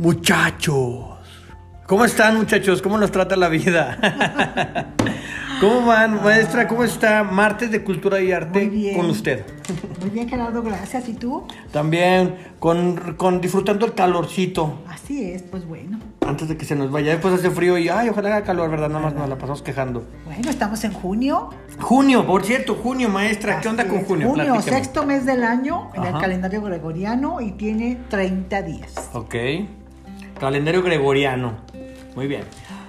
Muchachos. ¿Cómo están muchachos? ¿Cómo nos trata la vida? ¿Cómo van, maestra? ¿Cómo está? Martes de Cultura y Arte Muy bien. con usted. Muy bien, Gerardo, gracias. ¿Y tú? También con, con disfrutando el calorcito. Así es, pues bueno. Antes de que se nos vaya, después hace frío y ay, ojalá haga calor, ¿verdad? Nada más nos la pasamos quejando. Bueno, estamos en junio. Junio, por cierto, junio, maestra, ¿qué onda con es, junio? Junio, sexto mes del año en el calendario gregoriano y tiene 30 días. Ok. Calendario gregoriano. Muy bien.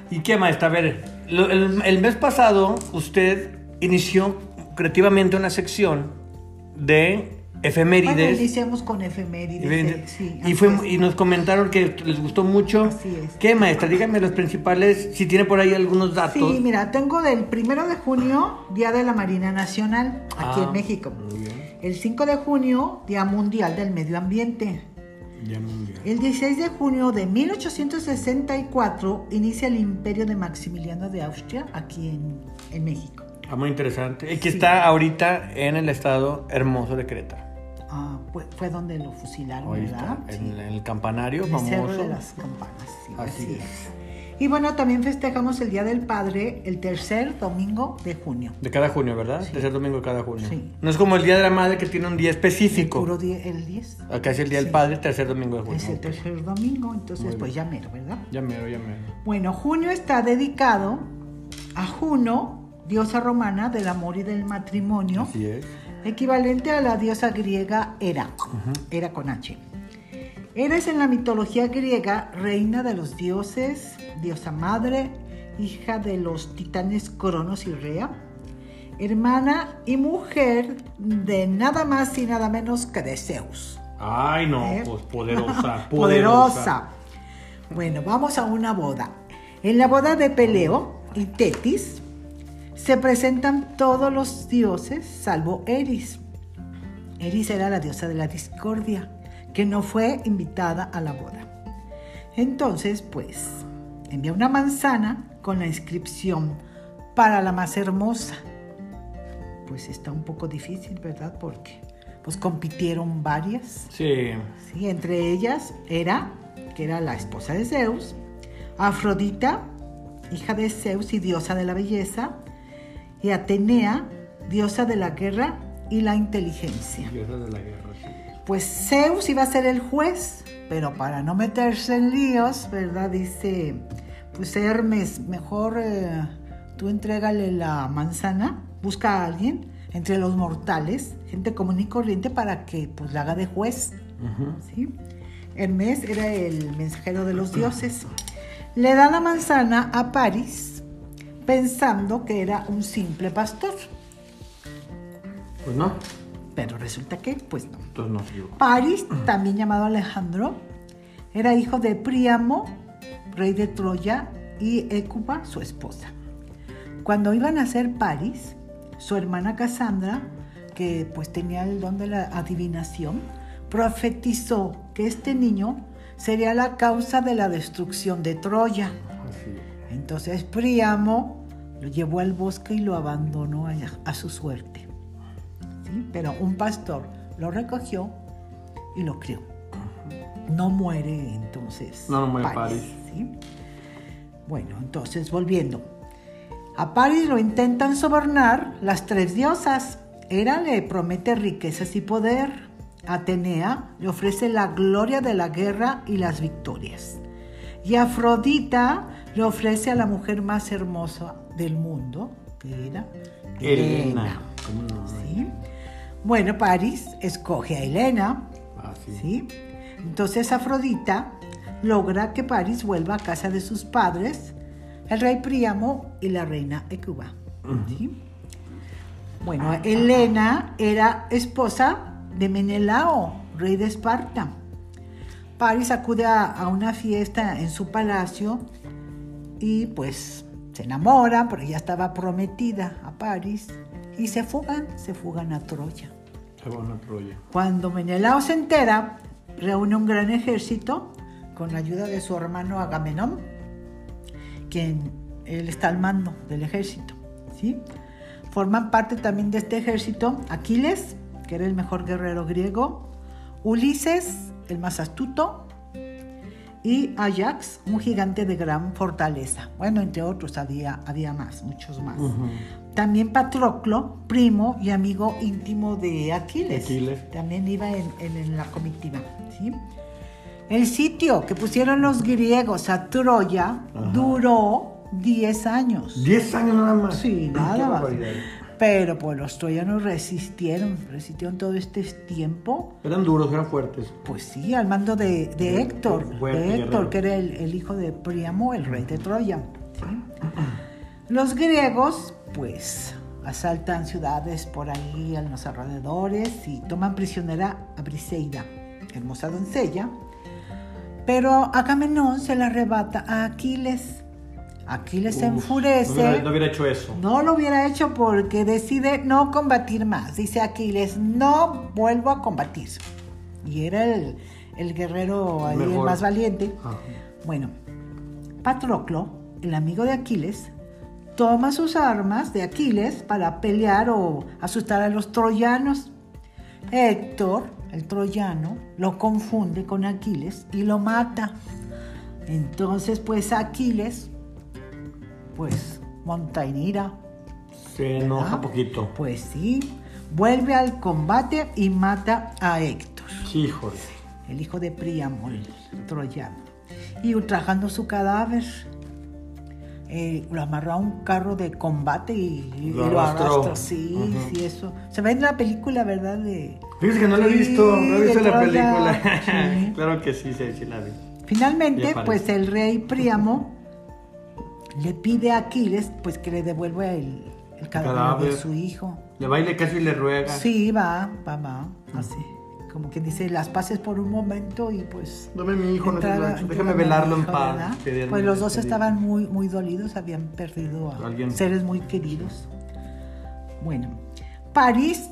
¿Y qué, maestra? A ver, lo- el, el mes pasado usted inició creativamente una sección de Bueno, efemérides. iniciamos con efemérides. eh, sí, y, fue, y nos comentaron que les gustó mucho. Así es. ¿Qué, maestra? Díganme los principales, si tiene por ahí algunos datos. Sí, mira, tengo del primero de junio, Día de la Marina Nacional, aquí Ah, en México. Muy bien. El 5 de junio, Día Mundial del Medio Ambiente. Ya. El 16 de junio de 1864 inicia el imperio de Maximiliano de Austria aquí en, en México. Ah, muy interesante. Y que Sí. está ahorita en el estado hermoso de Querétaro. Ah, fue, fue donde lo fusilaron, Ahí ¿verdad? está, Sí. en, el campanario el Cerro famoso. de las Campanas, sí, Así así es. es. Y bueno, también festejamos el Día del Padre el tercer domingo de junio. De cada junio, ¿verdad? Sí. Tercer domingo de cada junio. Sí. No es como el Día de la Madre que tiene un día específico. Puro día- el 10. Acá es el Día del. Padre, tercer domingo de junio. Es el tercer domingo, entonces pues ya mero, ¿verdad? Ya mero, ya mero. Bueno, junio está dedicado a Juno, diosa romana del amor y del matrimonio, Así es. equivalente a la diosa griega Hera, Hera con H. Hera es en la mitología griega reina de los dioses, diosa madre, hija de los titanes Cronos y Rea, hermana y mujer de nada más y nada menos que de Zeus. Ay, no, ¿Eh? pues poderosa. Poderosa. Bueno, vamos a una boda. En la boda de Peleo y Tetis se presentan todos los dioses salvo Eris. Eris era la diosa de la discordia, que no fue invitada a la boda. Entonces, pues, envía una manzana con la inscripción para la más hermosa. Pues está un poco difícil, ¿verdad? Porque pues compitieron varias. Sí. Sí, entre ellas era, que era la esposa de Zeus, Afrodita, hija de Zeus y diosa de la belleza, y Atenea, diosa de la guerra y la inteligencia. Diosa de la guerra, sí. Pues Zeus iba a ser el juez, pero para no meterse en líos, ¿verdad? Dice, pues Hermes, mejor eh, tú entrégale la manzana, busca a alguien entre los mortales, gente común y corriente, para que pues la haga de juez. Hermes era el mensajero de los dioses. Le da la manzana a París pensando que era un simple pastor, Pues no. Pero resulta que pues no. Entonces no. París, también llamado Alejandro, era hijo de Príamo, rey de Troya, y Écuba, su esposa. Cuando iban a ser París, su hermana Cassandra, que pues tenía el don de la adivinación, profetizó que este niño sería la causa de la destrucción de Troya. Entonces Príamo lo llevó al bosque y lo abandonó a, a su suerte. ¿Sí? Pero un pastor lo recogió y lo crió. No muere entonces. No, no muere París. ¿sí? Bueno, entonces volviendo. A París lo intentan sobornar las tres diosas. Hera le promete riquezas y poder. Atenea le ofrece la gloria de la guerra y las victorias. Y Afrodita le ofrece a la mujer más hermosa del mundo, que era Elena. ¿Cómo no? ¿sí? Bueno, París escoge a Helena, Así. ¿sí? Entonces Afrodita logra que París vuelva a casa de sus padres, el rey Príamo y la reina Ecuba. ¿sí? Bueno, Helena era esposa de Menelao, rey de Esparta. París acude a, a una fiesta en su palacio y pues se enamoran, porque ya estaba prometida a París, y se fugan, se fugan a Troya. Cuando Menelao se entera, reúne un gran ejército con la ayuda de su hermano Agamenón, quien él está al mando del ejército. ¿sí? Forman parte también de este ejército Aquiles, que era el mejor guerrero griego, Ulises, el más astuto, y Ajax, un gigante de gran fortaleza. Bueno, entre otros había, había más, muchos más. También Patroclo, primo y amigo íntimo de Aquiles. Aquiles. También iba en, en- en la comitiva. ¿sí? El sitio que pusieron los griegos a Troya Ajá. duró 10 años. 10 años nada más. Sí, nada más. Pero pues los troyanos resistieron, resistieron todo este tiempo. Eran duros, eran fuertes. Pues sí, al mando de, Héctor, fuerte de Héctor, que era el, el hijo de Príamo, el rey de Troya. ¿sí? Los griegos, pues, asaltan ciudades por ahí en los alrededores y toman prisionera a Briseida, hermosa doncella. Pero Agamenón se la arrebata a Aquiles. Aquiles se enfurece. No hubiera, no hubiera hecho eso. No lo hubiera hecho porque decide no combatir más. Dice Aquiles, no vuelvo a combatir. Y era el, el guerrero ahí, el más valiente. Ajá. Bueno, Patroclo, el amigo de Aquiles, toma sus armas de Aquiles para pelear o asustar a los troyanos. Héctor, el troyano, lo confunde con Aquiles y lo mata. Entonces, pues Aquiles, pues monta en ira. Se enoja ¿verdad? poquito. Pues sí, vuelve al combate y mata a Héctor Sí, híjole. el hijo de Príamo, el troyano, y ultrajando su cadáver, eh, lo amarró a un carro de combate y, y Lo lo arrastró. Sí, Ujú. sí, eso. Se ve en la película, ¿verdad? De... Fíjese que no la he visto, no he visto la película. Sí. claro que sí, sí, sí la vi. Finalmente, pues el rey Príamo le pide a Aquiles pues que le devuelva el, el cadáver, cadáver. de su hijo. Le baile casi le ruega. Sí, va, va, va, así. Como que dice, las pases por un momento y pues... Dame mi hijo, no sé, Entraba- déjame velarlo en paz. Pues los dos estaban muy, muy dolidos, habían perdido a Alguien. seres muy queridos. Bueno, París,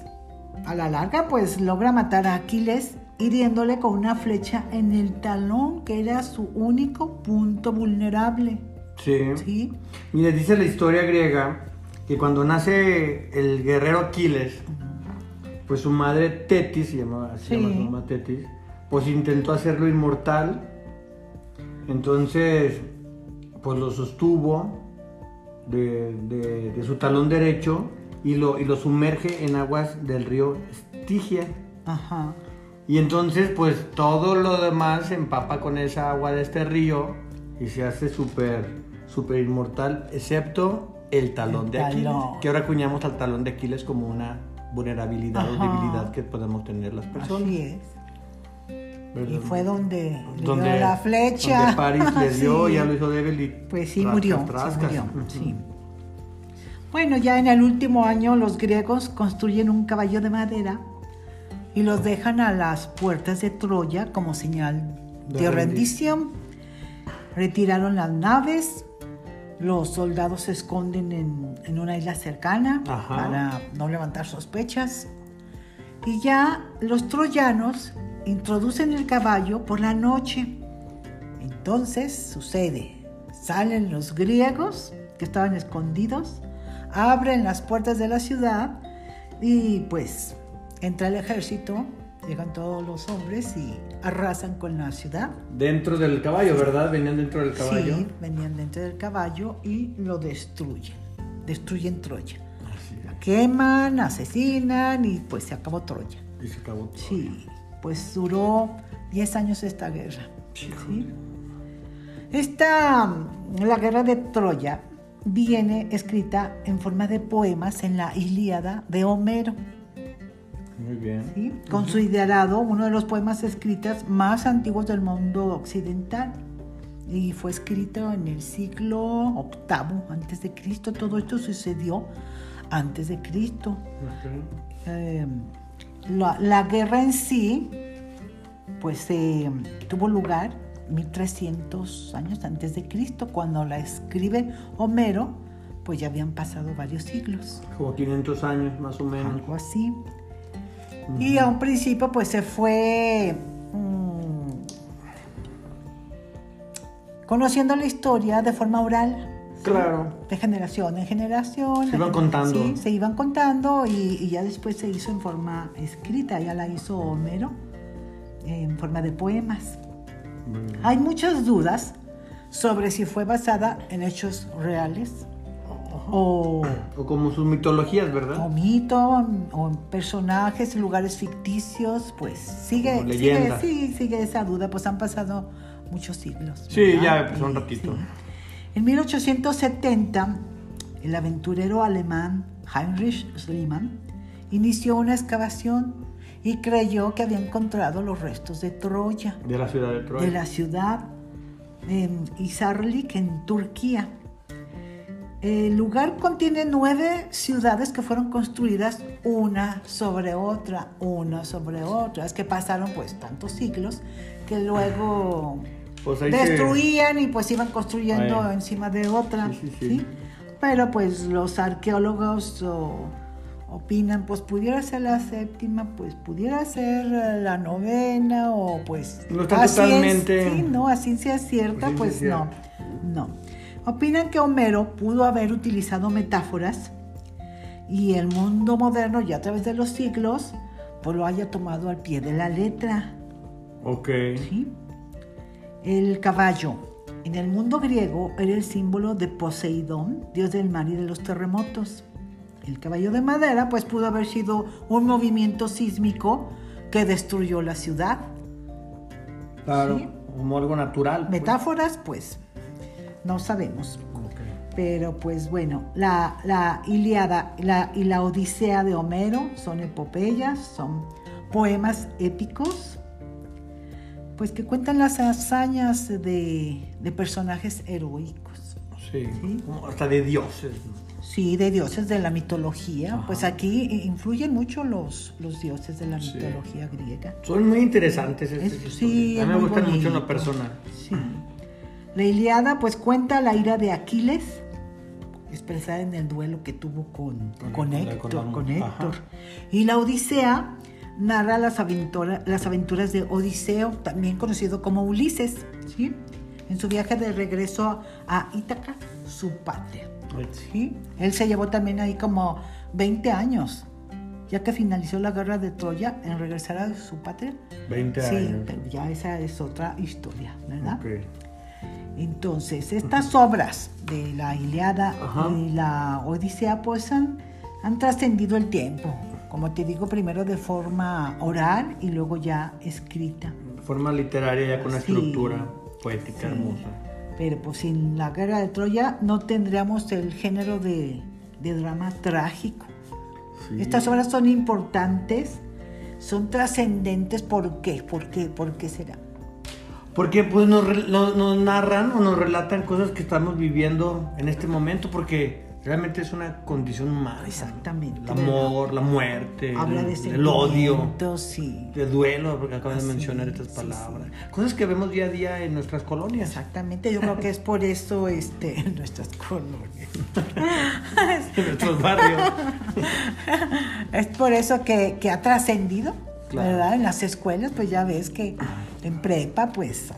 a la larga, pues logra matar a Aquiles hiriéndole con una flecha en el talón, que era su único punto vulnerable. Sí. ¿Sí? Mire, dice la historia griega que cuando nace el guerrero Aquiles, pues su madre Tetis, se llamaba, se Sí. llama su mamá Tetis, pues intentó hacerlo inmortal. Entonces, pues lo sostuvo de, de- de su talón derecho y lo, y lo sumerge en aguas del río Estigia. Ajá. Y entonces, pues todo lo demás se empapa con esa agua de este río y se hace súper, súper inmortal, excepto el talón El de Aquiles. talón. Que ahora acuñamos al talón de Aquiles como una vulnerabilidad o debilidad que podemos tener las personas. Así es. ¿verdad? Y fue donde le donde, dio la flecha. donde París le dio, Sí. ya lo hizo débil y Pues sí, murió. sí trascas. murió, sí. Bueno, ya en el último año los griegos construyen un caballo de madera y los dejan a las puertas de Troya como señal de, De rendición. Retiraron las naves, los soldados se esconden en, en una isla cercana Ajá. para no levantar sospechas. Y ya los troyanos introducen el caballo por la noche. Entonces sucede, salen los griegos que estaban escondidos, abren las puertas de la ciudad y pues entra el ejército, llegan todos los hombres y arrasan con la ciudad. Dentro del caballo, ¿verdad? Venían dentro del caballo. Sí, venían dentro del caballo y lo destruyen, destruyen Troya. La queman, asesinan y pues se acabó Troya. Y se acabó todo. Sí, pues duró 10 años esta guerra. ¿sí? Esta, mm, la guerra de Troya, viene escrita en forma de poemas en la Ilíada de Homero, Muy bien. ¿sí? considerado uno de los poemas escritos más antiguos del mundo occidental. Y fue escrito en el siglo VIII antes de Cristo. Todo esto sucedió antes de Cristo. Eh, la, la guerra en sí, pues eh, tuvo lugar 1300 años antes de Cristo, cuando la escribe Homero, pues ya habían pasado varios siglos, Como 500 años más o menos. algo así. Y a un principio, pues se fue mm, conociendo la historia de forma oral. Claro. De generación en generación. Se iban contando. Sí, se iban contando y, y ya después se hizo en forma escrita, ya la hizo Homero en forma de poemas. Hay muchas dudas sobre si fue basada en hechos reales o, O como sus mitologías, o ¿verdad? mito o personajes, lugares ficticios, pues sigue, sigue, sí, sigue esa duda, pues han pasado muchos siglos. Sí, ¿verdad? ya, pues, un ratito. sí. En 1870, el aventurero alemán Heinrich Schliemann inició una excavación y creyó que había encontrado los restos de Troya, De la ciudad de Troya. de la ciudad de Izarlik en Turquía. El lugar contiene nueve ciudades que fueron construidas una sobre otra, una sobre otra. Es que pasaron pues tantos siglos que luego Pues se- destruían y pues iban construyendo Ahí. encima de otra. Sí, sí, sí. ¿sí? Pero pues los arqueólogos o- opinan, pues pudiera ser la séptima, pues pudiera ser la novena o pues... No está totalmente- sí, no, a ciencia cierta, ciencia pues no, no. Opinan que Homero pudo haber utilizado metáforas y el mundo moderno ya a través de los siglos pues lo haya tomado al pie de la letra. Ok. ¿sí? El caballo. En el mundo griego era el símbolo de Poseidón, dios del mar y de los terremotos. El caballo de madera pues pudo haber sido un movimiento sísmico que destruyó la ciudad. Claro. Sí. Como algo natural. pues. Metáforas pues no sabemos. Pero pues bueno, la, la Iliada la- y la Odisea de Homero son epopeyas, son poemas épicos, pues que cuentan las hazañas de, de personajes heroicos. Sí. Hasta de dioses. Sí, de dioses de la mitología. Ajá. Pues aquí influyen mucho los, los dioses de la Sí. mitología griega. Son muy interesantes Es- sí, A mí me gustan mucho en lo personal. Sí. La Iliada pues cuenta la ira de Aquiles, expresada en el duelo que tuvo con, Con- con, Héctor. con- con ajá. Héctor. Y la Odisea narra las, aventura- las aventuras de Odiseo, también conocido como Ulises, ¿sí? en su viaje de regreso a Ítaca, su patria. ¿sí? Él se llevó también ahí como 20 años, ya que finalizó la guerra de Troya en regresar a su patria. 20 Sí, años. pero ya esa es otra historia, ¿verdad? Ok. Entonces, estas obras de la Iliada Ajá. y la Odisea, pues han, han trascendido el tiempo. Como te digo, primero de forma oral y luego ya escrita. Forma literaria ya con una Sí. estructura poética Sí. hermosa. Pero pues sin la guerra de Troya no tendríamos el género de, de drama trágico. Sí. Estas obras son importantes, son trascendentes. ¿Por qué? ¿Por qué? ¿Por qué será? Porque pues nos, nos- nos narran o nos relatan cosas que estamos viviendo en este momento porque realmente es una condición humana. Exactamente, El amor, la muerte, Habla de el, el odio, sentimientos, sí. de duelo, porque acabas de mencionar es, estas sí, palabras. Cosas que vemos día a día en nuestras colonias. Exactamente, yo creo que es por eso este, en nuestras colonias. En nuestros barrios. Es por eso que, que ha trascendido, Claro. ¿verdad? En las escuelas, pues ya ves que en prepa, pues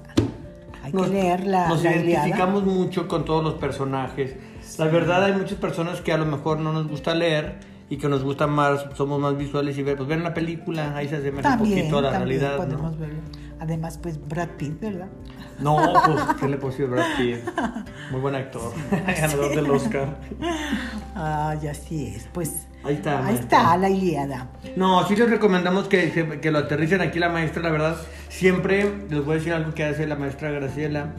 hay Nos- que leer la, Nos la identificamos mucho con todos los personajes. La verdad hay muchas personas que a lo mejor no nos gusta leer y que nos gusta más, somos más visuales y ver, pues ver una película, ahí se asemeja un poquito a la también realidad. ¿no? verlo. Además, pues Brad Pitt, ¿verdad? No, pues, ¿qué le puedo decir Brad Pitt? Muy buen actor, ganador del Oscar. Ah, ya así es. Pues Ahí está, ahí maestra. está la Ilíada. No, sí les recomendamos que, que, lo aterricen aquí la maestra, la verdad. Siempre, les voy a decir algo que hace la maestra Graciela,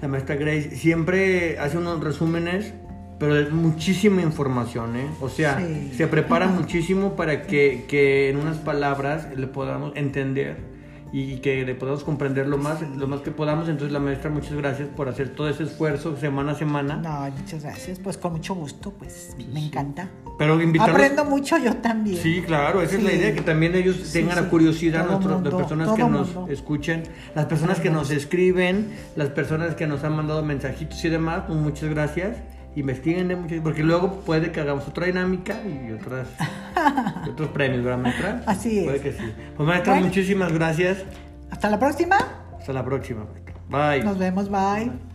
la maestra Grace, siempre hace unos resúmenes, pero es muchísima información, ¿eh? O sea, Sí. se prepara muchísimo para que, que en unas palabras le podamos entender y que le podamos comprender lo más, lo más que podamos. Entonces, la maestra, muchas gracias por hacer todo ese esfuerzo semana a semana. No, muchas gracias. Pues con mucho gusto, pues me encanta. Pero invitarlos... Aprendo mucho yo también. Sí, claro, esa es la Sí. idea, que también ellos Sí, tengan la sí. curiosidad, nuestro- mundo, las personas que nos mundo. escuchen, las personas que nos escriben, las personas que nos han mandado mensajitos y demás, pues muchas gracias. Investiguen mucho, porque luego puede que hagamos otra dinámica y otras, y otros premios, ¿verdad, maestra? Así es. Puede que sí. Pues maestra, Bueno. muchísimas gracias. Hasta la próxima. Hasta la próxima. maestra. Bye. Nos vemos. Bye.